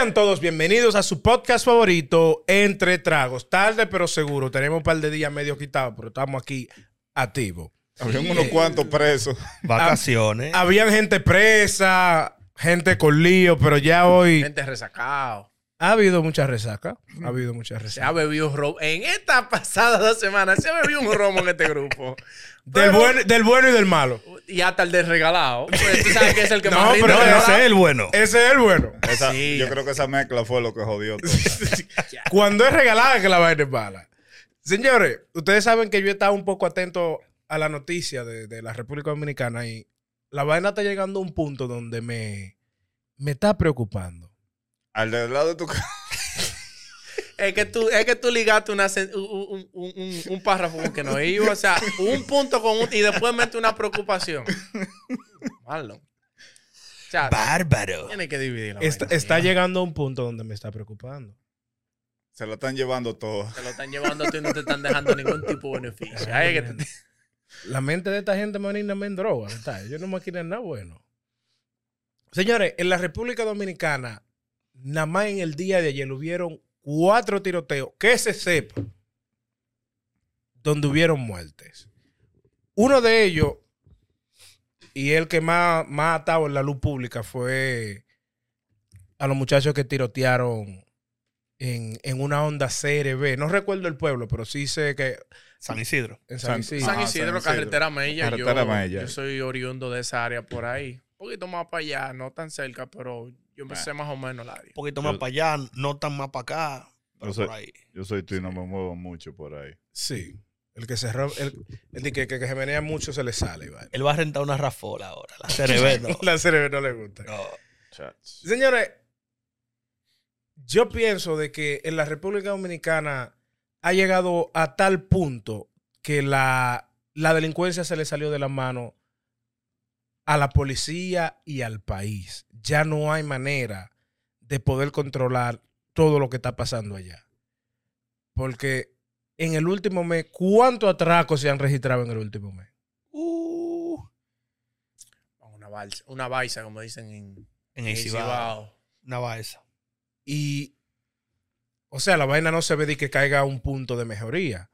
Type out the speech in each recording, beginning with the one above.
Sean todos bienvenidos a su podcast favorito, Entre Tragos. Tarde pero seguro. Tenemos un par de días medio quitados, pero estamos aquí activos. Habían unos cuantos presos. Vacaciones. Habían gente presa, gente con lío, pero ya hoy Gente resacado. Ha habido mucha resaca. Ha habido mucha Se resaca. ha bebido romo. En esta pasada dos semanas se ha bebido un romo en este grupo. Del, buen- del bueno y del malo. Y hasta el desregalado. Pues tú sabes que es el que No, más rinde. pero ese es el bueno. Ese es el bueno. Esa- Sí. Yo creo que esa mezcla fue lo que jodió todo. Cuando es regalada que la vaina es mala. Señores, ustedes saben que yo he estado un poco atento a la noticia de, de la República Dominicana y la vaina está llegando a un punto donde me, me está preocupando. Al del lado de tu casa. Es que tú, es que tú ligaste una, un, un- un- un- un párrafo con que no iba. O sea, un punto con un. Y después mete una preocupación. Malo. O sea, Bárbaro. tiene que dividir la Está, vaina, está sí. llegando a un punto donde me está preocupando. Se lo están llevando todo. Te lo están llevando ti y no te están dejando ningún tipo de beneficio. Ay, que te- La mente de esta gente marina me en droga. Ellos no me quieren nada bueno. Señores, en la República Dominicana, nada más en el día de ayer hubieron cuatro tiroteos, que se sepa, donde hubieron muertes. Uno de ellos, y el que más, más ha estado en la luz pública, fue a los muchachos que tirotearon en, en una onda CRB. No recuerdo el pueblo, pero sí sé que San Isidro. en San San- Isidro. San Ajá, Isidro, San Isidro. carretera Mella. Carretera yo, Mella. yo soy oriundo de esa área por ahí. Un poquito más para allá, no tan cerca, pero yo sé más o menos la área. Un poquito más Yo- para allá, no tan más para acá. Pero Yo soy- por ahí. Yo soy tú y no me muevo mucho por ahí. Sí. El que se el, el que, que, que se menea mucho se le sale. ¿vale? Él va a rentar una rafola ahora. La cerebro. La cerebro no le gusta. No. Señores, yo pienso de que en la República Dominicana ha llegado a tal punto que la, la delincuencia se le salió de la mano a la policía y al país. Ya no hay manera de poder controlar todo lo que está pasando allá. Porque en el último mes, ¿cuántos atracos se han registrado en el último mes? Uh, Una balsa, una baisa, como dicen en, en en el Cibao. Cibao. Una baeza. Y, o sea, la vaina no se ve de que caiga a un punto de mejoría.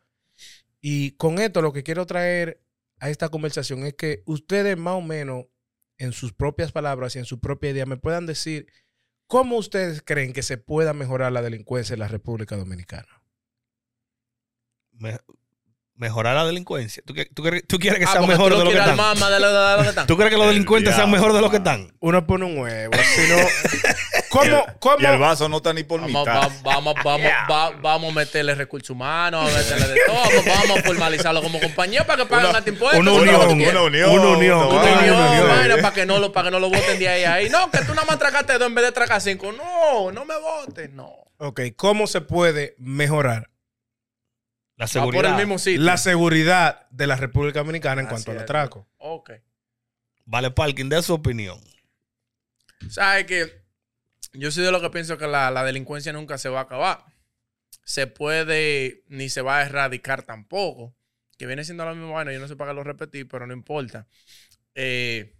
Y con esto lo que quiero traer a esta conversación es que ustedes más o menos, en sus propias palabras y en su propia idea, me puedan decir cómo ustedes creen que se pueda mejorar la delincuencia en la República Dominicana. Me- mejorar la delincuencia. ¿Tú, qué- tú quieres- tú quieres que Ah, sean mejor tú de lo que están? al mamá de lo, de lo que están. ¿Tú crees que los El delincuentes sean mejor de lo que están? Uno pone un huevo, sino... ¿Cómo? Y ¿Cómo? el vaso no está ni por Vamos, mitad. va- vamos, vamos, va- vamos a meterle recursos humanos, a meterle de todo. Vamos, vamos a formalizarlo como compañía para que paguen hasta impuestos. una ¿Tú unión, una unión. Una unión, una. Unión, Una unión. vaina, para que no lo, para que no lo voten de ahí a ahí. No, que tú nada más tracaste dos en vez de tracar cinco. No, no me votes, no. Ok, ¿cómo se puede mejorar La Va por seguridad. el mismo sitio. la seguridad de la República Dominicana en Así cuanto al atraco? Ok. Vale, Parking, de su opinión. ¿Sabes que Yo soy de lo que pienso que la, la delincuencia nunca se va a acabar. Se puede, ni se va a erradicar tampoco. Que viene siendo lo mismo, bueno, yo no sé para qué lo repetir, pero no importa. Eh,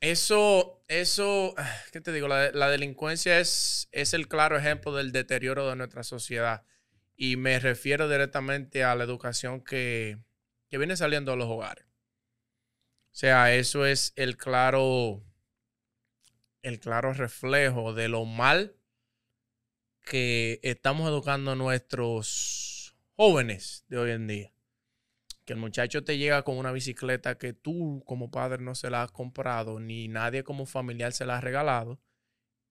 eso, eso, ¿qué te digo? La, la delincuencia es, es el claro ejemplo del deterioro de nuestra sociedad. Y me refiero directamente a la educación que, que viene saliendo de los hogares. O sea, eso es el claro, el claro reflejo de lo mal que estamos educando a nuestros jóvenes de hoy en día. Que el muchacho te llega con una bicicleta que tú como padre no se la has comprado, ni nadie como familiar se la ha regalado.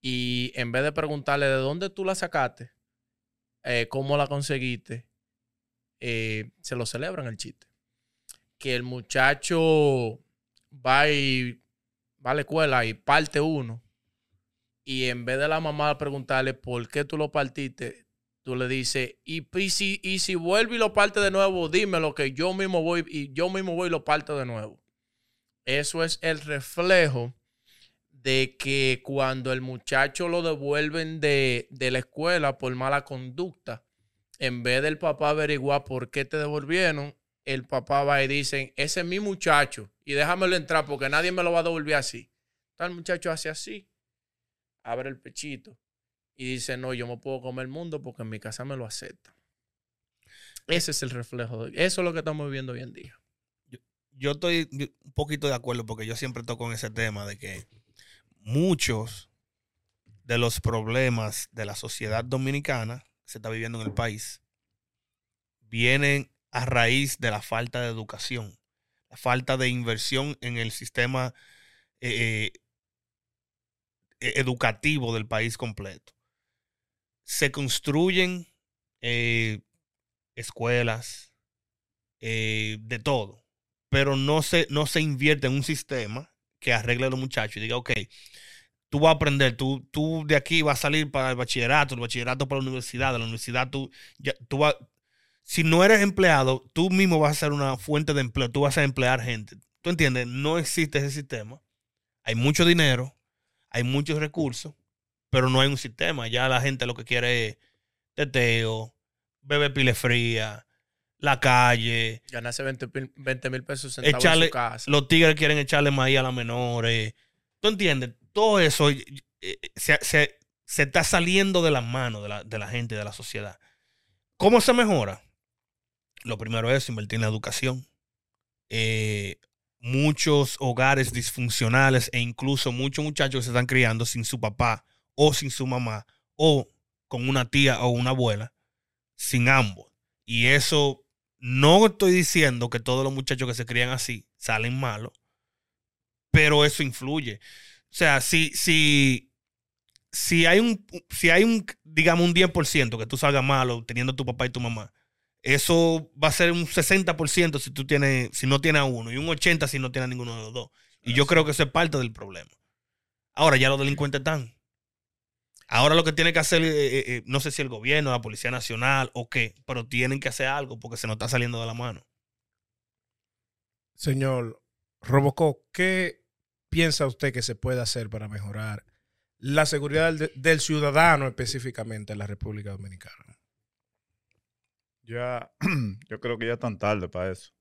Y en vez de preguntarle de dónde tú la sacaste, eh, cómo la conseguiste, eh, se lo celebran el chiste. Que el muchacho va y va a la escuela y parte uno. Y en vez de la mamá preguntarle por qué tú lo partiste, tú le dices, y, si, y si vuelve y lo parte de nuevo, dímelo que yo mismo voy y yo mismo voy y lo parto de nuevo. Eso es el reflejo de que cuando el muchacho lo devuelven de, de la escuela por mala conducta, en vez del papá averiguar por qué te devolvieron, el papá va y dice, ese es mi muchacho y déjamelo entrar porque nadie me lo va a devolver así. Entonces el muchacho hace así abre el pechito y dice, no, yo me puedo comer el mundo porque en mi casa me lo aceptan. Ese es el reflejo. De, eso es lo que estamos viviendo hoy en día. Yo estoy un poquito de acuerdo porque yo siempre toco en ese tema de que muchos de los problemas de la sociedad dominicana que se está viviendo en el país vienen a raíz de la falta de educación, la falta de inversión en el sistema eh, eh, educativo del país completo. Se construyen eh, escuelas, de todo, pero no se, no se invierte en un sistema que arregle a los muchachos y diga, ok, tú vas a aprender, tú, tú de aquí vas a salir para el bachillerato, el bachillerato para la universidad, de la universidad tú, ya, tú vas, si no eres empleado, tú mismo vas a ser una fuente de empleo, tú vas a emplear gente. ¿Tú entiendes? No existe ese sistema. Hay mucho dinero, hay muchos recursos, pero no hay un sistema. Ya la gente lo que quiere es teteo, beber pile fría, la calle. Ganarse 20 mil pesos Echarle, en su casa. Los tigres quieren echarle maíz a las menores. ¿Tú entiendes? Todo eso eh, se, se, se, está saliendo de las manos de la, de la gente, de la sociedad. ¿Cómo se mejora? Lo primero es invertir en la educación. Eh, muchos hogares disfuncionales e incluso muchos muchachos que se están criando sin su papá o sin su mamá o con una tía o una abuela, sin ambos. Y eso no estoy diciendo que todos los muchachos que se crían así salen malos, pero eso influye. O sea, si, si, si hay un, si hay un, digamos, un 10% que tú salgas malo teniendo tu papá y tu mamá, eso va a ser un 60% si tú tienes, si no tienes a uno, y un 80% si no tienes a ninguno de los dos. Y yo creo que eso es parte del problema. Ahora ya los delincuentes están. Ahora lo que tiene que hacer, eh, eh, no sé si el gobierno, la Policía Nacional o qué, pero tienen que hacer algo porque se nos está saliendo de la mano. Señor Robocop, ¿qué piensa usted que se puede hacer para mejorar la seguridad del, del ciudadano específicamente en la República Dominicana? Ya, yo creo que ya están tarde para eso.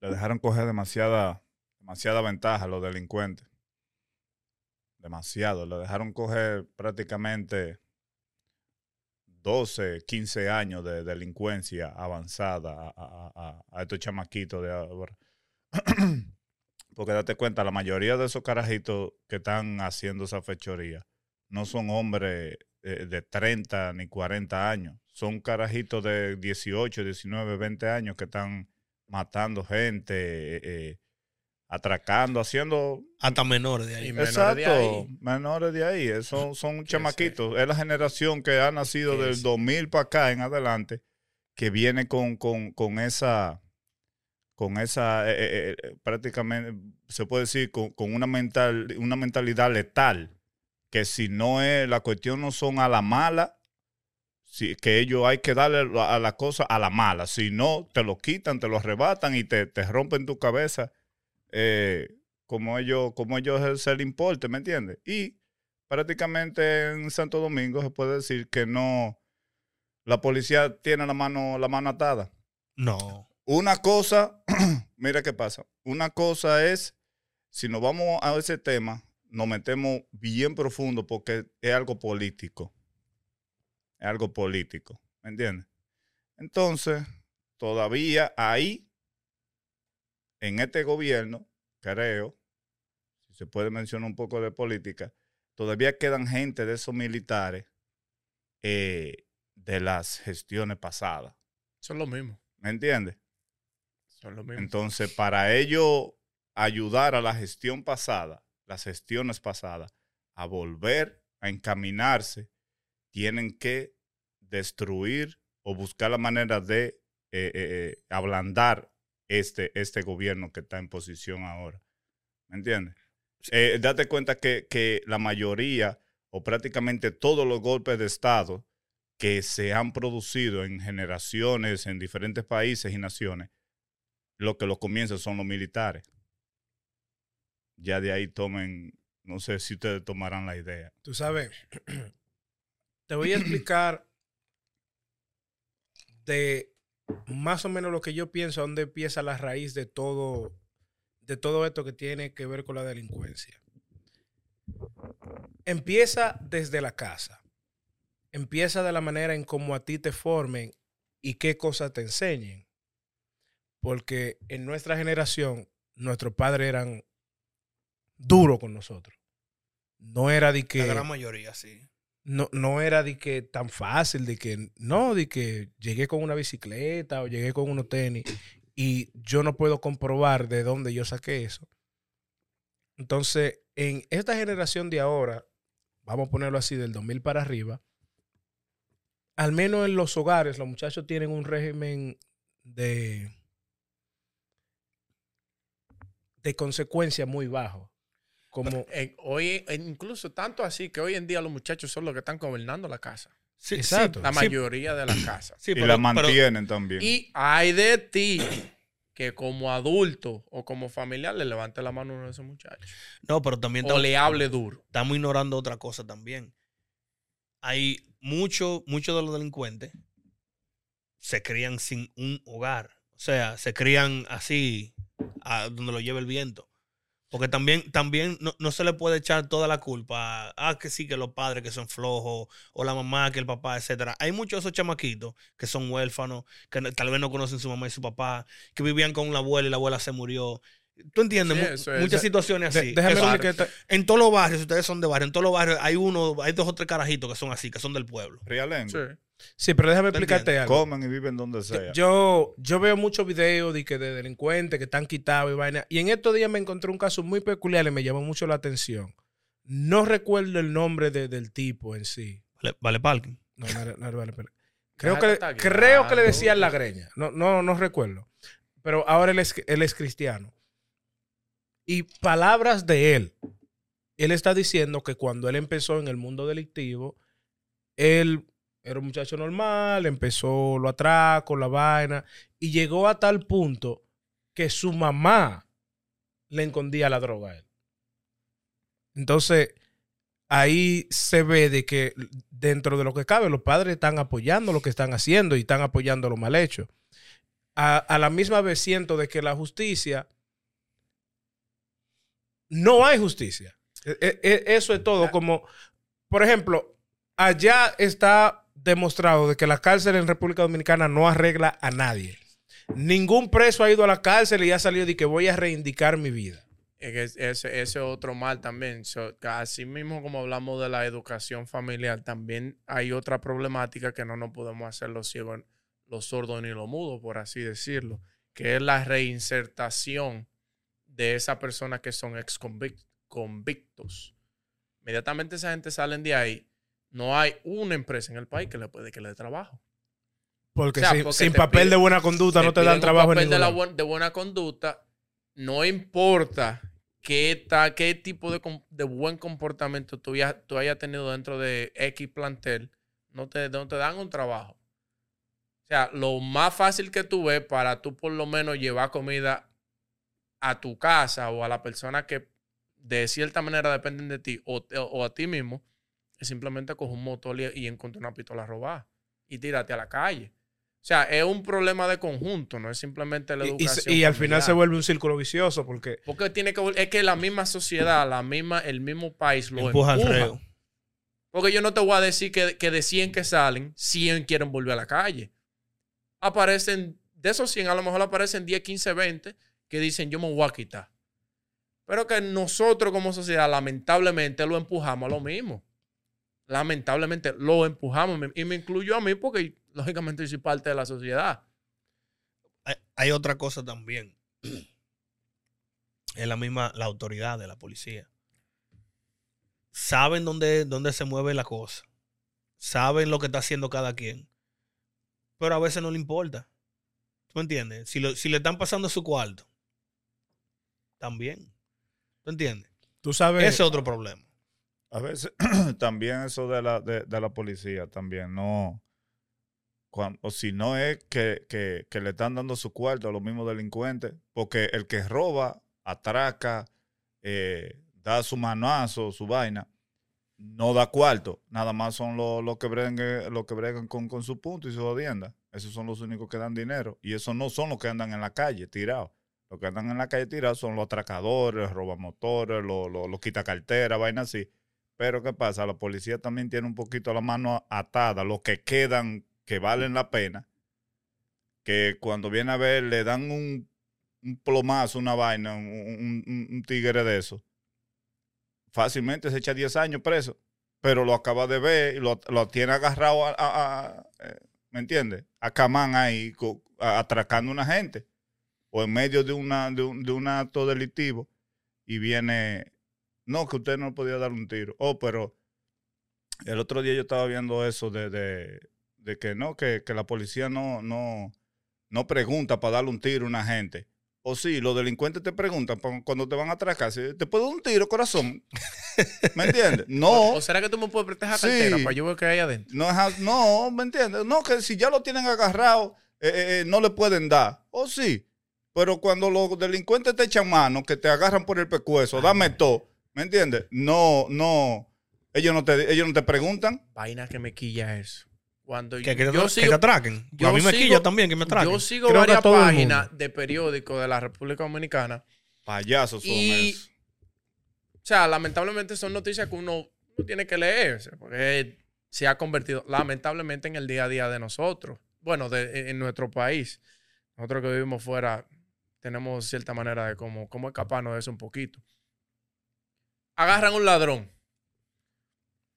Le dejaron coger demasiada, demasiada ventaja a los delincuentes. Demasiado. Le dejaron coger prácticamente 12, 15 años de delincuencia avanzada a, estos chamaquitos de ahora. Porque date cuenta, la mayoría de esos carajitos que están haciendo esa fechoría no son hombres de, de 30 ni 40 años. Son carajitos de 18, 19, 20 años que están matando gente, eh, eh, atracando, haciendo... Hasta menores de ahí. Y menores Exacto, de ahí. menores de ahí. Son, son chamaquitos. Es la generación que ha nacido del sí. 2000 para acá en adelante, que viene con, con, con esa, con esa, eh, eh, eh, prácticamente, se puede decir, con, con una, mental, una mentalidad letal, que si no es, la cuestión no son a la mala, si, que ellos hay que darle a la cosa a la mala, si no, te lo quitan, te lo arrebatan y te, te rompen tu cabeza, eh, como ellos, como ellos se le importe, ¿me entiendes? Y prácticamente en Santo Domingo se puede decir que no, la policía tiene la mano, la mano atada. No. Una cosa, mira qué pasa. Una cosa es, si nos vamos a ese tema, nos metemos bien profundo porque es algo político. Es algo político. ¿Me entiendes? Entonces, todavía ahí, en este gobierno, creo, si se puede mencionar un poco de política, todavía quedan gente de esos militares eh, de las gestiones pasadas. Son lo mismo. ¿Me entiendes? Son lo mismo. Entonces, para ello ayudar a la gestión pasada, las gestiones pasadas, a volver a encaminarse, tienen que destruir o buscar la manera de eh, eh, ablandar este, este gobierno que está en posición ahora. ¿Me entiendes? Eh, date cuenta que, que la mayoría o prácticamente todos los golpes de Estado que se han producido en generaciones en diferentes países y naciones, lo que los comienza son los militares. Ya de ahí tomen, no sé si ustedes tomarán la idea. Tú sabes, te voy a explicar de más o menos lo que yo pienso, dónde empieza la raíz de todo, de todo esto que tiene que ver con la delincuencia. empieza desde la casa. Empieza de la manera en cómo a ti te formen y qué cosas te enseñen. Porque en nuestra generación, nuestros padres eran duros con nosotros. No era de que. La gran mayoría, sí. No, no era de que tan fácil, de que no, de que llegué con una bicicleta o llegué con unos tenis y yo no puedo comprobar de dónde yo saqué eso. Entonces, en esta generación de ahora, vamos a ponerlo así, del 2000 para arriba, al menos en los hogares, los muchachos tienen un régimen de, de consecuencia muy bajo. Como, hoy, incluso tanto así que hoy en día los muchachos son los que están gobernando la casa. Sí, Exacto. sí, La sí, mayoría de la casa. sí, y pero- la pero- mantienen también. Y hay de ti que como adulto o como familiar le levante la mano a uno de esos muchachos. no, pero también O estamos, le hable duro. estamos ignorando otra cosa también. Hay muchos muchos de los delincuentes se crían sin un hogar. O sea, se crían así, a donde lo lleva el viento. Porque también, también no, no se le puede echar toda la culpa a ah, que sí, que los padres que son flojos, o la mamá, que el papá, etcétera. Hay muchos de esos chamaquitos que son huérfanos, que no- tal vez no conocen su mamá y su papá, que vivían con la abuela y la abuela se murió. ¿Tú entiendes? Sí, eso. Muchas De- situaciones de- así. déjame que en todos los barrios, si ustedes son de barrio, en todos los barrios hay uno, hay dos o tres carajitos que son así, que son del pueblo. Realengo. Sí. Sí, pero déjame ¿Te explicarte algo. Comen y viven donde sea. Yo, yo veo muchos videos de, que de delincuentes que están quitados y vaina. Y en estos días me encontré un caso muy peculiar y me llamó mucho la atención. No recuerdo el nombre de- del tipo en sí. Vale, vale parking. No, no no Vale. Creo, que, creo que le decían la greña. No, no, no recuerdo. Pero ahora él es, él es cristiano. Y palabras de él. Él está diciendo que cuando él empezó en el mundo delictivo, él era un muchacho normal, empezó lo atraco, la vaina, y llegó a tal punto que su mamá le escondía la droga a él. Entonces, ahí se ve de que dentro de lo que cabe, los padres están apoyando lo que están haciendo y están apoyando lo mal hecho. A, la misma vez siento de que la justicia, no hay justicia. E- e- e- Eso es todo. Como, por ejemplo, allá está demostrado de que la cárcel en República Dominicana no arregla a nadie. Ningún preso ha ido a la cárcel y ha salido de que voy a reivindicar mi vida. Ese, es otro mal también. So, así mismo como hablamos de la educación familiar, también hay otra problemática que no nos podemos hacer los ciegos, los sordos ni los mudos, por así decirlo, que es la reinsertación de esas personas que son ex convictos. Inmediatamente esa gente salen de ahí, no hay una empresa en el país que le puede que le dé trabajo. Porque, O sea, sin, porque sin te papel piden- de buena conducta no te dan trabajo en de, la de buena conducta, no importa qué, ta- qué tipo de, de buen comportamiento tú, ya- tú hayas tenido dentro de X plantel, no te, no te dan un trabajo. O sea, lo más fácil que tú ves para tú por lo menos llevar comida a tu casa o a la persona que de cierta manera dependen de ti o, o a ti mismo, es simplemente coger un motor y, y encontrar una pistola robada y tírate a la calle. O sea, es un problema de conjunto, no es simplemente la Y- y, educación. y al final se vuelve un círculo vicioso porque Porque tiene que es que la misma sociedad, la misma, el mismo país lo Empuja empuja. al reo. Porque yo no te voy a decir que, que de 100 que salen, 100 quieren volver a la calle. Aparecen, de esos 100 a lo mejor aparecen 10, 15, 20 que dicen yo me voy a quitar. Pero que nosotros como sociedad lamentablemente lo empujamos a lo mismo. Lamentablemente lo empujamos y me incluyo a mí porque lógicamente yo soy parte de la sociedad. Hay, hay otra cosa también. Es la misma, la autoridad de la policía. Saben dónde, dónde se mueve la cosa. Saben lo que está haciendo cada quien. Pero a veces no le importa. ¿Tú me entiendes? Si, lo- si le están pasando su cuarto, también. ¿Tú entiendes? tú sabes, Ese es otro problema. A veces también eso de la, de, de la policía también, no. cuan- o si no es que, que- que le están dando su cuarto a los mismos delincuentes, porque el que roba, atraca, eh, da su manazo, su vaina, no da cuarto. Nada más son los los que bregan, los que bregan con, con su punto y su jodienda. Esos son los únicos que dan dinero. Y esos no son los que andan en la calle tirados. Los que andan en la calle tirados son los atracadores, robamotores, los, los, los quitacarteras, vainas así. Pero ¿qué pasa? La policía también tiene un poquito la mano atada, los que quedan, que valen la pena, que cuando viene a ver le dan un, plomazo, una vaina, un, tigre de eso. Fácilmente se echa 10 años preso, pero lo acaba de ver y lo, lo tiene agarrado a, eh, ¿me entiendes? A Camán ahí, atracando a una gente, o en medio de, una, de, un, de un acto delictivo, y viene, no, que usted no podía dar un tiro. Oh, pero el otro día yo estaba viendo eso de, de, de que no, que, que la policía no, no, no pregunta para darle un tiro a una gente. O sí, los delincuentes te preguntan cuando te van a atracar, ¿te puedo dar un tiro, corazón? ¿Me entiendes? No, o será que tú me puedes prestar Sí. cartera para yo ver qué hay adentro? no, no, ¿me entiendes? No, que si ya lo tienen agarrado, eh, eh, eh, no le pueden dar. O sí, pero cuando los delincuentes te echan mano, que te agarran por el pescuezo, dame todo, ¿me entiendes? No, no, ellos no te, ellos no te preguntan. Vaina que me quilla eso. Cuando Que, que, yo te, que sigo, te atraquen. yo a mí me sigo- quilla también que me atraquen. yo sigo Creo que varias páginas de periódicos de la República Dominicana. Payasos son Y-. O sea, lamentablemente son noticias que uno, uno tiene que leer, porque se ha convertido lamentablemente en el día a día de nosotros. Bueno, de, en nuestro país. Nosotros que vivimos fuera tenemos cierta manera de cómo, cómo escaparnos de eso un poquito. Agarran un ladrón,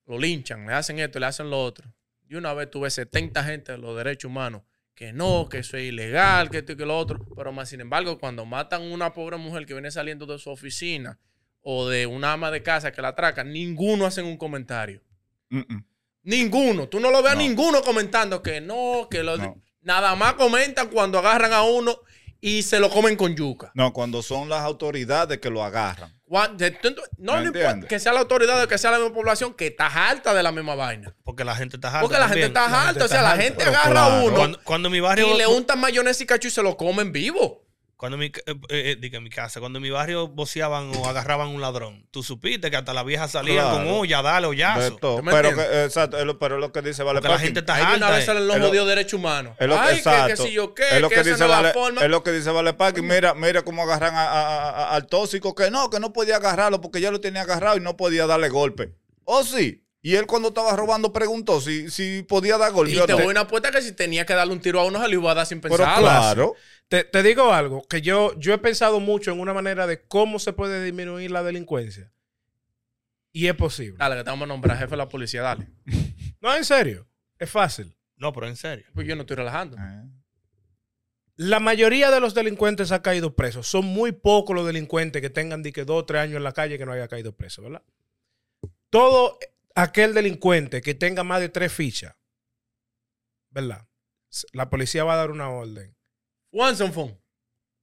lo linchan, le hacen esto, le hacen lo otro. Y una vez tuve 70 gente de los derechos humanos que no, que eso es ilegal, que esto y que lo otro. Pero más sin embargo, cuando matan a una pobre mujer que viene saliendo de su oficina o de una ama de casa que la atracan, ninguno hacen un comentario. Mm, mm. Ninguno. Tú no lo ves a No. ninguno comentando que no, que lo... No. Nada más comentan cuando agarran a uno y se lo comen con yuca. No, cuando son las autoridades que lo agarran. No ¿Me le importa que sea la autoridad o que sea la misma población que está harta de la misma vaina. Porque la gente está harta Porque la gente está harta. O sea, la gente agarra a claro. uno Cuando, cuando mi barrio... y le untan mayonesa y cacho y se lo comen vivo. Cuando mi, eh, eh, eh, mi casa, cuando en mi barrio boceaban o agarraban un ladrón, tú supiste que hasta las viejas salían Claro. con olla, dale, De hoyazo. todo. ¿Tú me Pero, que, exacto, es lo, pero es lo que dice Vale Porque la gente está de una harta. vez eh. salen los Es lo- jodidos derechos humanos. Es lo, Ay, que, exacto. que si yo qué, es lo que, que, dice no es la Vale, forma. es lo que dice Vale Parking. Mira, mira cómo agarran a- a- a- al tóxico que no, que no podía agarrarlo porque ya lo tenía agarrado y no podía darle golpe. ¿O sí? Y él cuando estaba robando preguntó si, si podía dar golpe. Y te te- voy a una apuesta que si tenía que darle un tiro a uno, se lo iba a dar sin pero pensar. claro. Te, te digo algo, que yo, yo he pensado mucho en una manera de cómo se puede disminuir la delincuencia. Y es posible. Dale, que te vamos a nombrar jefe de la policía, dale. No, en serio. Es fácil. No, pero en serio. Pues yo no estoy relajando. Eh, La mayoría de los delincuentes ha caído presos. Son muy pocos los delincuentes que tengan de que dos o tres años en la calle que no haya caído preso, ¿verdad? Todo aquel delincuente que tenga más de tres fichas, ¿verdad? La policía va a dar una orden. And phone.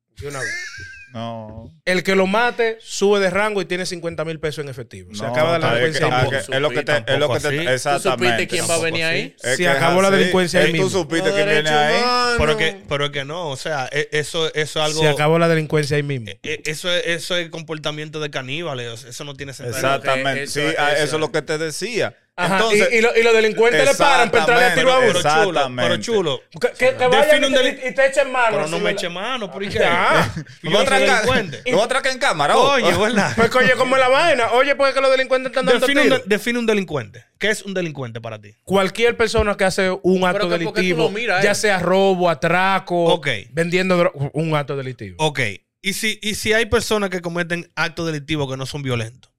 De una vez. No. El que lo mate sube de rango y tiene 50 mil pesos en efectivo. Se no, acaba la delincuencia. que- ah, mismo. que es lo que te, es lo que te- así. ¿Tú exactamente. supiste quién va a venir ahí? Es Se que es acabó la así. delincuencia ahí Eh, Tú mismo. supiste quién viene ahí. Pero que, pero que no, o sea, e- eso, eso es algo... Se acabó la delincuencia ahí mismo. e- Eso es, eso es comportamiento de caníbales, eso no tiene sentido. Exactamente. eso- sí, ah, eso, eso es lo que te decía. Ajá, Entonces, y, y lo- y los delincuentes le paran para entrarle a tiro a Pero uno. Exactamente. chulo, pero chulo. Que, que, que vayan Define y un y te echen mano. Pero no me ¿verdad? eche mano, ¿por qué? Ah. Lo voy a atracar- en cámara. Oye, ¿verdad? Pues coño, ¿cómo es la vaina? Oye, pues que los delincuentes están dando Define un, tiros. de- define un delincuente. ¿Qué es un delincuente para ti? Cualquier persona que hace un acto que, ¿por qué tú delictivo, lo miras, ya eh? sea robo, atraco, Ok. vendiendo un acto delictivo. Ok. ¿Y si, y si hay personas que cometen actos delictivos que no son violentos?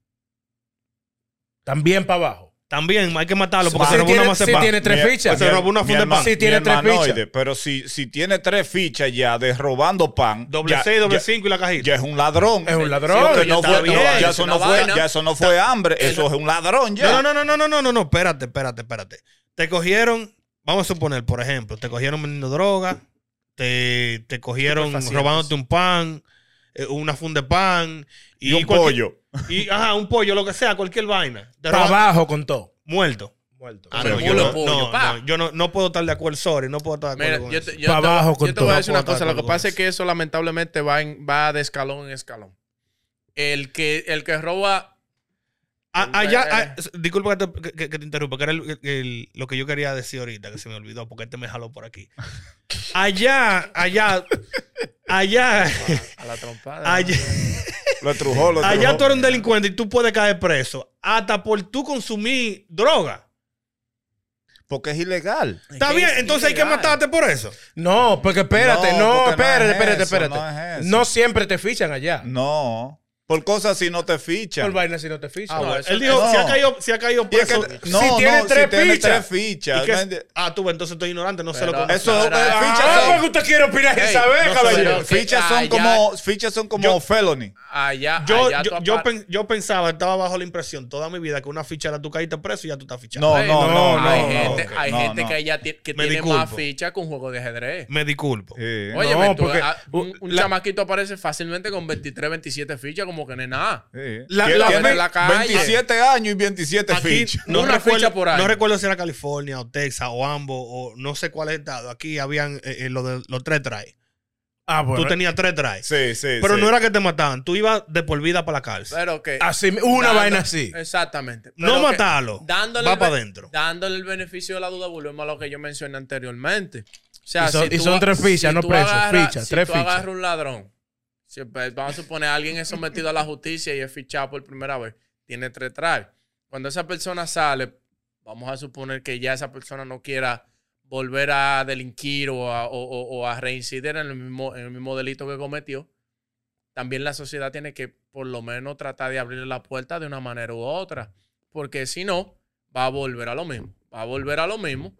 También para abajo. También hay que matarlo porque se robó tiene- una masa de si pan. tiene tres Mi- fichas. Se robó una mi funda de pan. Si tiene tres fichas. Pero si, si tiene tres fichas ya de robando pan. Doble ya, 6, doble ya- 5 y la cajita. ya es un ladrón. Es un ladrón. porque Sí, no está fue- bien, no, ya es eso no fue, ya eso no fue hambre, eso es un ladrón ya. No, no, no, no, no, no, no, no, espérate, espérate, espérate. Te cogieron, vamos a suponer, por ejemplo, te cogieron vendiendo droga, te, te cogieron robándote un pan, eh, una funda de pan Y un cualquier- pollo. Y, ajá, un pollo, lo que sea, cualquier vaina. Te Para abajo con todo. muerto. Muerto. Ah, no, yo yo, no- no, pollo, no, pa. no, yo no, no puedo estar de acuerdo, sorry, no puedo estar de Mira, acuerdo con yo eso. te, yo Pa' te- abajo con yo te voy a todo. decir una cosa. Lo que de pasa es que eso lamentablemente va, en- va de escalón en escalón. El que, el que roba. Ah, allá, Eh, ah, s- disculpa que te, que- te interrumpa, que era el- el- lo que yo quería decir ahorita, que se me olvidó, porque este me jaló por aquí. Allá, allá, allá, A la trompada. allá, Lo estrujó, lo Allá estrujó. tú eres un delincuente y tú puedes caer preso. Hasta por tú consumir droga. Porque es ilegal. Está bien, es entonces hay que matarte por eso. No, porque espérate, No, no, porque no espérate, es espérate, eso, espérate. no es eso. No siempre te fichan allá. No. Por cosas si no te fichan. Por vaina si no te fichan. Ah, bueno. Él dijo, no. si ha caído, si ha caído es que- preso. no, Si no, tiene tres tiene fichas. tres fichas. ¿y qué- ¿me entiendes? ah, tú, entonces estoy ignorante, no sé lo Pero- que. Eso Pero- eh, Ah, fichas Ah, son- porque usted quiere opinar y saber, no sé, caballero. pero- que fichas son allá- como fichas son como Yo- felony. Allá, Yo, allá yo, yo, pen- yo pensaba, estaba bajo la impresión toda mi vida que una ficha era tú caíste preso y ya tú estás fichado. No, no, no, no, hay gente, hay que ya ti- que tiene más ficha que un juego de ajedrez. Me disculpo. Oye, ah, un, chamaquito aparece fácilmente con 23, 27 fichas, como que no es nada. Sí. La- Tiene- la- tiene en la calle. 27 años y 27 Aquí fichas. no, Una recuerdo, ficha por año. no recuerdo si era California o Texas o ambos o no sé cuál estado. Aquí habían eh, eh, lo de, los tres tries. Ah, bueno. Tú tenías tres tries. Sí, sí. Pero sí. no era que te mataban. Tú ibas de por vida para la cárcel. Pero que. Así, una dando- vaina así. Exactamente. no Pero matarlo. Dándole Va para adentro. Dándole el beneficio de la duda, volvemos a lo que yo mencioné anteriormente. O sea, Y son- si y tú son a- tres fichas, no tú presos, fichas, si tres tú fichas. agarras un ladrón, vamos a suponer alguien es sometido a la justicia y es fichado por primera vez, tiene tres trajes. Cuando esa persona sale, vamos a suponer que ya esa persona no quiera volver a delinquir o a, o- o a reincidir en el, mismo, en el mismo delito que cometió, también la sociedad tiene que por lo menos tratar de abrirle la puerta de una manera u otra. Porque si no, va a volver a lo mismo. Va a volver a lo mismo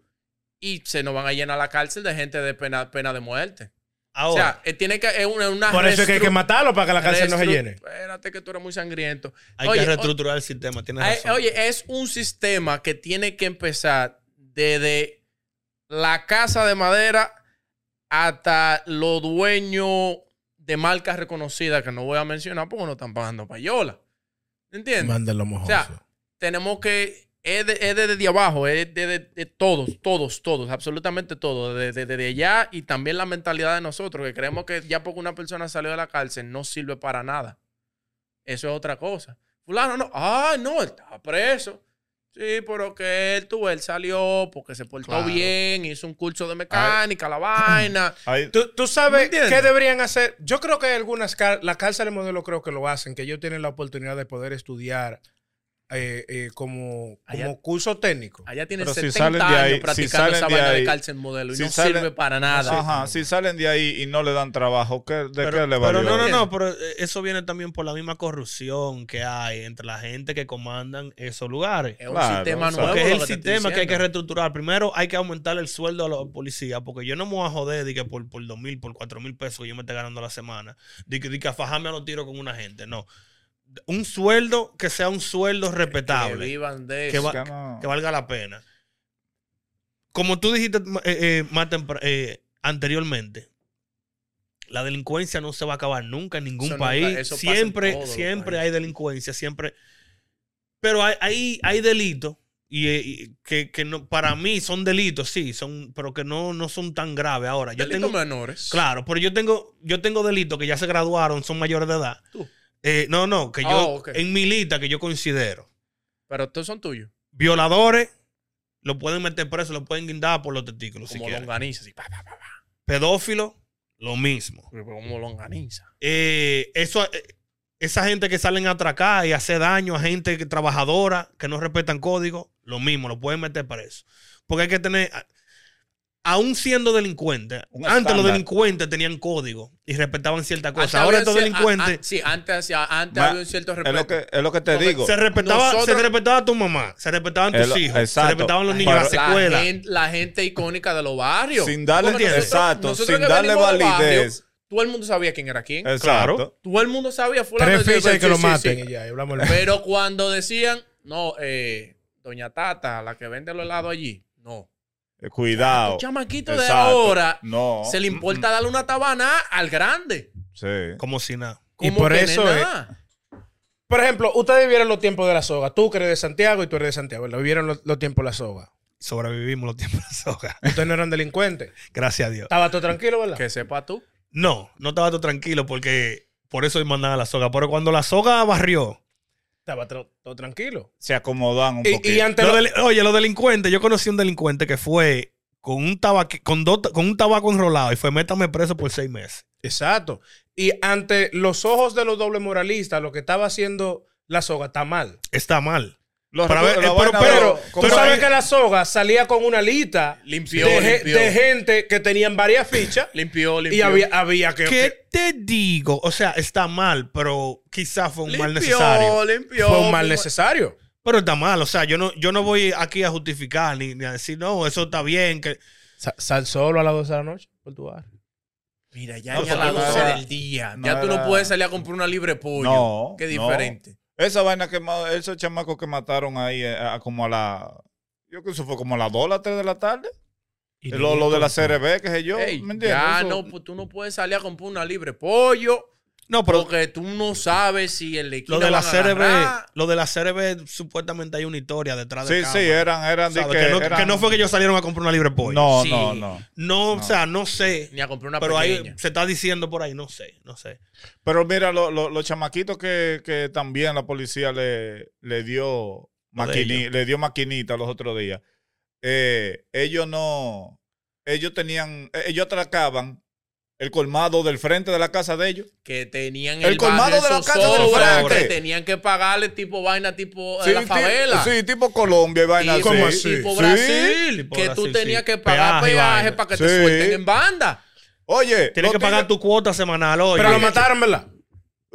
y se nos van a llenar la cárcel de gente de pena, pena de muerte. Ahora, o sea, eh, tiene que es una, una Por eso es que hay que matarlo para que la cárcel no se llene. Espérate que tú eres muy sangriento. hay oye, que o- reestructurar el sistema. Tienes razón. Oye, es un sistema que tiene que empezar desde la casa de madera hasta los dueños de marcas reconocidas que no voy a mencionar porque no están pagando payola. ¿Entiendes? Mándenlo O mojoso. sea, tenemos que. Es de, es de desde abajo, es de, de- de todos, todos, todos, absolutamente todos. Desde de, de allá y también la mentalidad de nosotros, que creemos que ya porque una persona salió de la cárcel no sirve para nada. Eso es otra cosa. Fulano, no. Ah, no, él está preso. Sí, pero que él, tú, él salió porque se portó Claro. bien, hizo un curso de mecánica, la vaina. Ahí- ¿Tú, tú ¿Me sabes qué deberían hacer? Yo creo que hay algunas, las cárceles modelo creo que lo hacen, que ellos tienen la oportunidad de poder estudiar eh, eh, como, Allá- como curso técnico. Allá tiene Pero si 70 salen de años ahí- si practicando salen esa de vaina de ahí- cárcel modelo y si no salen- sirve para nada. Ajá, si salen de ahí y no le dan trabajo, ¿qué, ¿de pero, qué le pero valió? no, no, no, pero eh, eso viene también por la misma corrupción que hay entre la gente que comandan esos lugares. Es un Claro, sistema nuevo. Porque es el sistema que hay que reestructurar. Primero hay que aumentar el sueldo a los policías, porque yo no me voy a joder de que por, por dos mil, por cuatro mil pesos que yo me esté ganando a la semana, de que, de que a fajarme a los tiros con una gente. No. Un sueldo que sea un sueldo Que respetable, vivan de que eso. va- Que no- que valga la pena. Como tú dijiste eh, eh, más eh, anteriormente, la delincuencia no se va a acabar nunca en ningún Eso país. en siempre siempre hay delincuencia, siempre. Pero hay, hay, hay delitos y, y que, que no, para mí son delitos, sí, son, pero que no, no son tan graves. Ahora, yo Delitos tengo, menores. claro, pero yo tengo, yo tengo delitos que ya se graduaron, son mayores de edad. Tú. Eh, no, no, que yo, Oh, ok. en mi lista que yo considero Pero todos son tuyos. violadores lo pueden meter preso, lo pueden guindar por los testículos si Como quieren. longaniza. así, pa, pa, pa, pa. Pedófilos, lo mismo. Como longaniza. Eh, eso, eh, esa gente que salen a atracar y hacer daño a gente que- trabajadora que no respetan código, lo mismo, lo pueden meter preso. Porque hay que tener, aún siendo delincuentes, Un antes los delincuentes tenían código y respetaban ciertas Antes cosas. Ahora estos delincuentes a- a- sí, antes, hacía- antes Ma- había un cierto es, respeto. lo que, es lo que te Porque digo. se respetaba, Nosotros- se respetaba a tu mamá, se respetaban Es tus lo- hijos, se exacto. respetaban los niños, escuelas. La gente, la gente icónica de los barrios. Sin darle, nosotros- exacto, nosotros sin darle de barrio, validez. todo el mundo sabía quién era quién. Exacto. Todo el mundo sabía. fulano Tres fichas y que sí, lo maten sí. y ya, y hablamos el- Pero cuando decían, no, eh, doña Tata, la que vende los helados allí, no. Eh, Cuidado. Los chamaquitos de Exacto. ahora No. se le importa darle una tabana al grande. Sí. Como si nada. Y Como por eso. Por ejemplo, ustedes vivieron los tiempos de la soga. Tú que eres de Santiago y tú eres de Santiago. ¿verdad? Vivieron los, los tiempos de la soga. Sobrevivimos los tiempos de soga. Ustedes no eran delincuentes. Gracias a Dios. Estaba todo tranquilo, ¿verdad? Que sepa tú. No, no estaba todo tranquilo porque por eso mandaban a la soga. Pero cuando la soga barrió, Estaba todo tranquilo. Se acomodan un Y, poquito. y antes lo lo- del- oye, los delincuentes, yo conocí un delincuente que fue con un tabaco, con dos, con un tabaco enrolado y fue métame preso por seis meses. Exacto. Y ante los ojos de los doble moralistas, lo que estaba haciendo la soga está mal. Está mal. Los Pero ver, eh, pero- Pero de- tú ¿cómo sabes es? que la soga salía con una lista Limpió, de, ge- limpió. de gente que tenían varias fichas Limpió, limpió. y había, había que... ¿Qué te digo? O sea, está mal, pero quizás fue un mal necesario. limpió. fue un mal necesario. Pero está mal, o sea, yo no, yo no voy aquí a justificar ni, ni a decir, no, eso está bien. Que... Sal solo a las 12 de la noche por tu barrio. Mira, ya No, es a las no 12 era- del día. no ya tú no puedes salir a comprar una libre pollo. No, Qué no. diferente. Esa vaina que esos chamacos que mataron ahí eh, a- como a la. Yo creo que eso fue como a las 2 o las 3 de la tarde. Y Lo, lo de la CRB, que sé yo. Ey, ¿Me entiendes? ya Eso- no, pues tú no puedes salir a comprar una libre pollo. No, pero Porque tú no sabes si el equipo lo de la CRB, lo de la CRB, supuestamente hay una historia detrás de Sí, cámara. sí, eran, eran, de que, que, no, eran- que no fue que ellos salieron a comprar una libre pollo. No, Sí. no, no. No, o sea, no sé. Ni a comprar una Pero ahí se está diciendo por ahí, no sé, no sé. Pero mira, lo- lo- los chamaquitos que, que también la policía le, le dio maquini- le dio maquinita los otros días. Eh, ellos no, ellos tenían, eh, ellos atracaban el colmado del frente de la casa de ellos. que tenían El el, colmado de la casa del frente. que tenían que pagarle tipo vaina tipo de Sí, la favela. Sí, tipo Colombia y vaina Tipo, así. ¿Cómo así? tipo Sí. Brasil, Tipo que Brasil, tú tenías sí. que pagar Peaje para que te suelten en banda. Oye, Tienes que pagar tu cuota semanal hoy. Pero lo mataron, ¿verdad?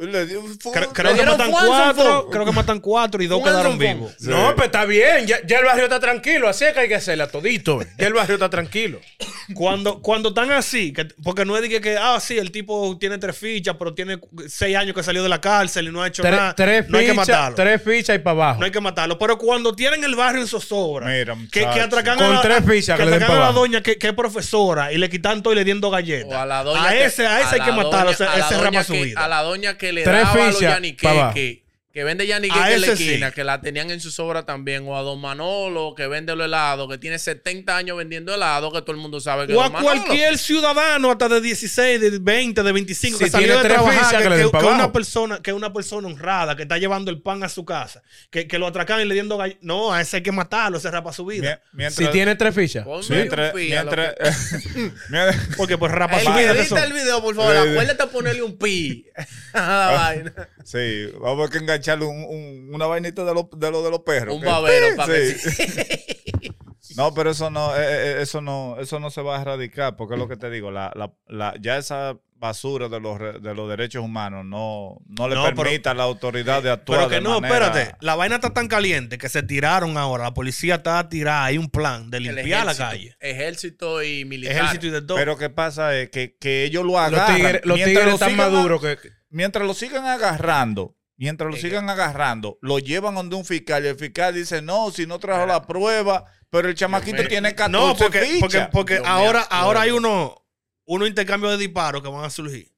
Le dio- fue- Creo, le que matan cuatro, creo que matan cuatro y dos quedaron vivos. Sí. No, pues está bien. Ya, ya el barrio está tranquilo. Así es que hay que hacerla todito. Ya el barrio está tranquilo. Cuando, cuando están así, que- porque no es de que, que, ah, sí, el tipo tiene tres fichas, pero tiene seis años que salió de la cárcel y no ha hecho Tres, nada. tres no hay que fichas, matarlo. tres fichas y para abajo. No hay que matarlo. Pero cuando tienen el barrio en zozobra, Mira, que, que atracan Con a la, tres fichas que que atracan a la doña que, que es profesora y le quitan todo y le den dos galletas. O a la doña a que- ese, a ese a hay la que matarlo. ese rama su que- vida. A la doña que Tres daba a los fichas que, que vende A en la ese sí. esquina, que la tenían en su sobra también. O a don Manolo, que vende los helados, que tiene 70 años vendiendo helado, que todo el mundo sabe que O a don Manolo. cualquier ciudadano hasta de 16, de 20, de 25 Si que salió tiene de tres trabajar, fichas, que, que que- una persona, que una persona honrada, que está llevando el pan a su casa, que, que lo atracan y le diendo gall- No, a ese hay que matarlo, ese rapa su vida. Mie- Mientras, Si tiene tres fichas. Sí. mientras, a lo mientras, que- mientras- Porque pues rapa El su vida. edita el video, por favor, acuérdate de ponerle un pi a la vaina. Sí, vamos a que engancharle un- un- una vainita de los de, lo de los perros. Un babero para que Sí. No, pero eso no, eh, eh, eso no, eso no se va a erradicar, porque es lo que te digo, la, la, la- ya esa basura de los, de los derechos humanos no, no le No, pero- permite a la autoridad de actuar. Pero que de no, manera- espérate. La vaina está tan caliente que se tiraron ahora. La policía está tirada. Hay un plan de limpiar la ejército, calle. Ejército y militar. Ejército y de todo. Pero que pasa es que, que ellos lo Los agarran. tigres, los tigres están sigan más a- duros que. Mientras lo sigan agarrando, mientras lo Ey, sigan agarrando, lo llevan donde un fiscal y el fiscal dice, no, si no trajo la prueba, pero el chamaquito tiene 14 no, porque, fichas. porque, porque ahora, ahora hay acuerdo. uno, unos intercambios de disparos que van a surgir.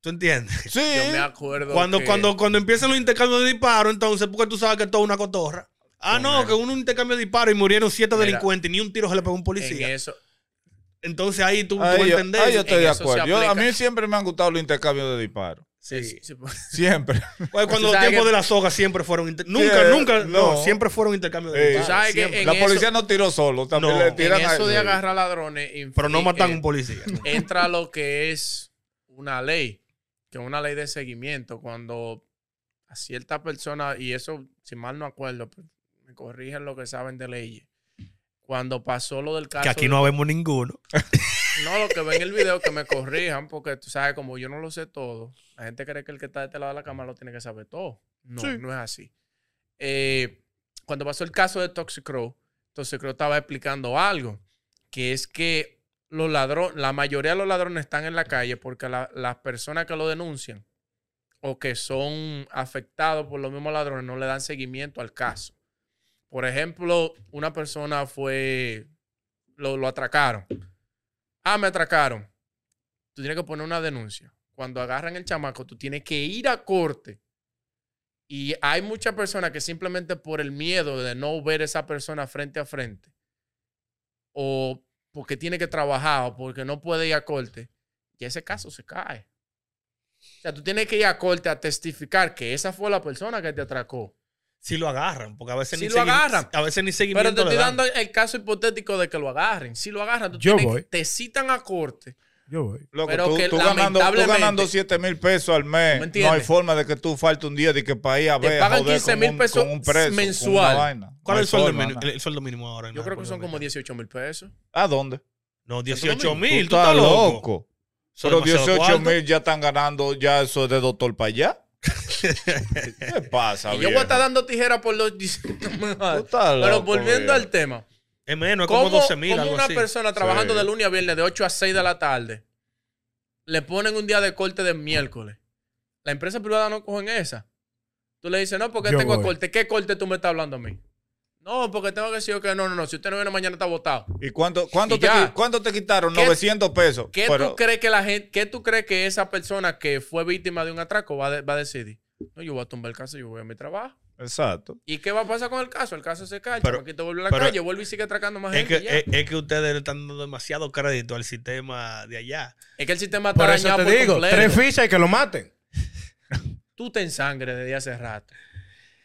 ¿Tú entiendes? Sí. Yo me acuerdo. Cuando, que- cuando, cuando empiezan los intercambios de disparos, entonces, porque tú sabes que es toda una cotorra. Ah, no, que uno intercambio de disparos y murieron siete Mira, delincuentes y ni un tiro se le pegó a un en policía. eso, Entonces ahí tú, tú Ahí yo, entendés. ahí yo estoy en de acuerdo. Yo- a mí siempre me han gustado los intercambios de disparos. Sí. sí, sí, Siempre. Cuando los tiempos que- de la soga siempre fueron. inter- Nunca, nunca, no. no. siempre fueron intercambios de. Tú sabes que la eso- policía no tiró solo, también No. le tiran en a- eso de sí. agarrar ladrones. Pero no matan a eh, un policía. entra lo que es una ley, que es una ley de seguimiento. Cuando a cierta persona, y eso, si mal no acuerdo, pues, me corrigen lo que saben de leyes. Cuando pasó lo del caso. Que aquí de- no vemos ninguno. No, lo que ven el video que me corrijan, porque tú sabes, como yo no lo sé todo, la gente cree que el que está de este lado de la cámara lo tiene que saber todo. No, Sí. no es así. Eh, cuando pasó el caso de Toxicrow, Toxicrow estaba explicando algo, que es que los ladrones, la mayoría de los ladrones están en la calle porque la- las personas que lo denuncian o que son afectados por los mismos ladrones no le dan seguimiento al caso. Por ejemplo, una persona fue, lo, lo atracaron. Ah, me atracaron. Tú tienes que poner una denuncia. Cuando agarran el chamaco, tú tienes que ir a corte. Y hay muchas personas que simplemente por el miedo de no ver a esa persona frente a frente, o porque tiene que trabajar, o porque no puede ir a corte, y ese caso se cae. O sea, tú tienes que ir a corte a testificar que esa fue la persona que te atracó. Si lo agarran, porque a veces Si ni lo agarran. A veces ni seguimiento Pero te le estoy dan. dando el caso hipotético de que lo agarren. Si lo agarran, tú Yo tienes- voy. te citan a corte. Yo voy. Loco, Pero tú, que tú ganando, tú ganando 7 mil pesos al ¿Me mes, no hay forma de que tú falte un día de que para ir a Te ver, pagan joder 15 con mil un- pesos un preso, mensual. ¿Cuál No es el sueldo, forma, mínimo, ¿no? el sueldo mínimo ahora? Yo creo que son como Dominicana? 18 mil pesos. ¿A dónde? No, 18 Domingo. mil. Tú Tú estás loco. Es Pero demasiado 18 cuarto. mil ya están ganando, ya eso es de doctor para allá. ¿Qué pasa, Y yo voy a estar dando tijeras por los... Pero loco, volviendo viejo. al tema. Es menos, es como ¿Cómo, 12 mil, cómo algo una así. persona trabajando Sí. de lunes a viernes de 8 a 6 de la tarde le ponen un día de corte de miércoles? La empresa privada no cogen esa. Tú le dices, no, porque Yo tengo voy. corte. ¿Qué corte tú me estás hablando a mí? No, porque tengo que decir que no, no, no. Si usted no viene mañana está votado. ¿Y cuánto, cuánto, Y te, cuánto quitaron? ¿Qué- 900 pesos. ¿Qué Pero- tú crees que la gente, qué tú crees que esa persona que fue víctima de un atraco va, de- va a decidir? No, yo voy a tumbar el caso, yo voy a mi trabajo. Exacto. ¿Y qué va a pasar con el caso? El caso se cae, Pero- aquí te vuelve a la pero- calle, vuelve y sigue atracando más Es gente. que, ya. es, es que ustedes le están dando demasiado crédito al sistema de allá. Es que el sistema está Por eso dañado te por digo, completo. tres fichas y que lo maten. Tú te ensangres desde hace rato.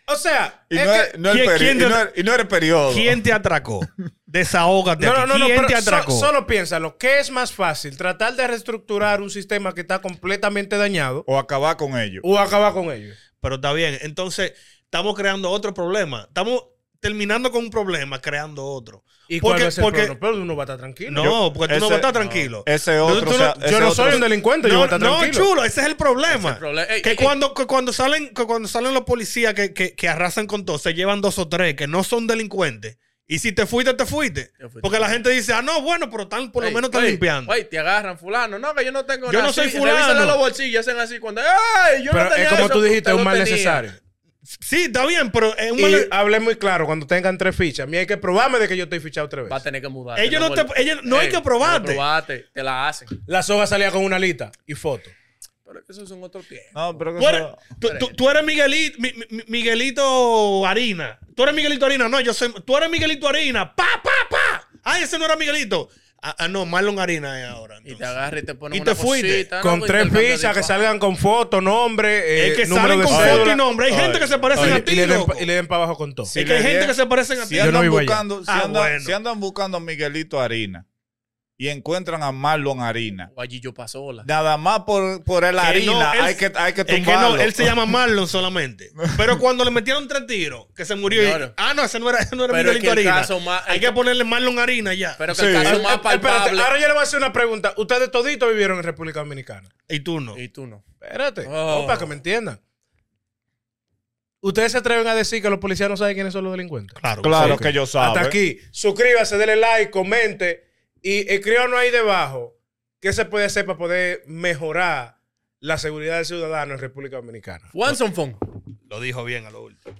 O sea, Y es no, que- es- no el ¿Quién- peri- quién y te- no es- y no eres periodo. ¿Quién te atracó? Desahógate. No, no, no, no, ¿Quién pero te so- atracó? solo piénsalo. ¿Qué es más fácil? ¿Tratar de reestructurar un sistema que está completamente dañado O acabar con ellos. o acabar con ellos? Pero está bien. Entonces, estamos creando otro problema. Estamos terminando con un problema, creando otro. ¿Y Porque- cuál es el porque- problema? Pero uno va a estar tranquilo. No, Yo- porque tú no ese- vas a estar no. tranquilo. Ese Tú- otro. tú o no- sea, Yo ese no otro- soy un delincuente, yo voy a No, estar no, tranquilo. chulo, ese es el problema. Ese es el problema. Ey, que, ey, cuando, que cuando salen que cuando salen los policías que, que, que arrasan con todo, se llevan dos o tres que no son delincuentes. Y si te fuiste, te fuiste. Te fuiste. Porque la gente dice, ah, no, bueno, pero están, por lo menos están ey, limpiando. ey, te agarran, fulano. No, que yo no tengo Yo nada. no soy fulano. revísale los bolsillos hacen así cuando. ¡Ay! Yo Pero no tenía es como eso, tú dijiste, usted un mal tenía. necesario. Sí, está bien, pero es un Y mal- hablé muy claro, cuando tengan tres fichas, a mí hay que probarme de que yo estoy fichado tres Va a veces. tener que mudar. Ellos no te- ellos- no hay que probarte. probarte, te la hacen. La soga salía con una lista y foto. Pero es que esos son otros tiempos. No, pero que Tú eres, eso- tú- tú- tú eres Miguelito, Mi- Mi- Miguelito Harina. Tú eres Miguelito Harina. No, yo soy. Tú eres Miguelito Harina. ¡Pa, pa, pa! Ay, ese no era Miguelito. Ah, ah, no, Marlon Harina es ahora. Y te entonces. agarra y te ponen Y una te fuiste. cosita, ¿no? con tres fichas que salgan con foto, nombre, eh, Es que salen con foto y nombre. Hay Oye, gente que se parecen oye, a Y ti, le den, y le den para abajo con todo. Si Es que hay gente que se parecen a ti. Si andan, buscando, si, Ah, andan, bueno. si andan buscando a Miguelito Harina y encuentran a Marlon Harina, O allí yo pasola. nada más por, por el Que harina no, él- hay, que, hay que Es que tumbarlo. no, él se llama Marlon solamente. Pero cuando le metieron tres tiros, que se murió. y- ah, no, ese no era, ese no era Pero es Miguelito que el Harina. caso más- Hay que ponerle Marlon Harina ya. Pero que Sí. el caso más eh, espérate, palpable. ahora yo le voy a hacer una pregunta. Ustedes toditos vivieron en República Dominicana. y tú no. Y tú no. Espérate, Oh. no, para que me entiendan. ¿Ustedes se atreven a decir que los policías no saben quiénes son los delincuentes? Claro, Claro sí. que ellos saben. Hasta aquí. Suscríbase, denle like, comente y eh, escríbanos ahí debajo qué se puede hacer para poder mejorar la seguridad del ciudadano en República Dominicana. Juan Fong. Lo dijo bien a lo último.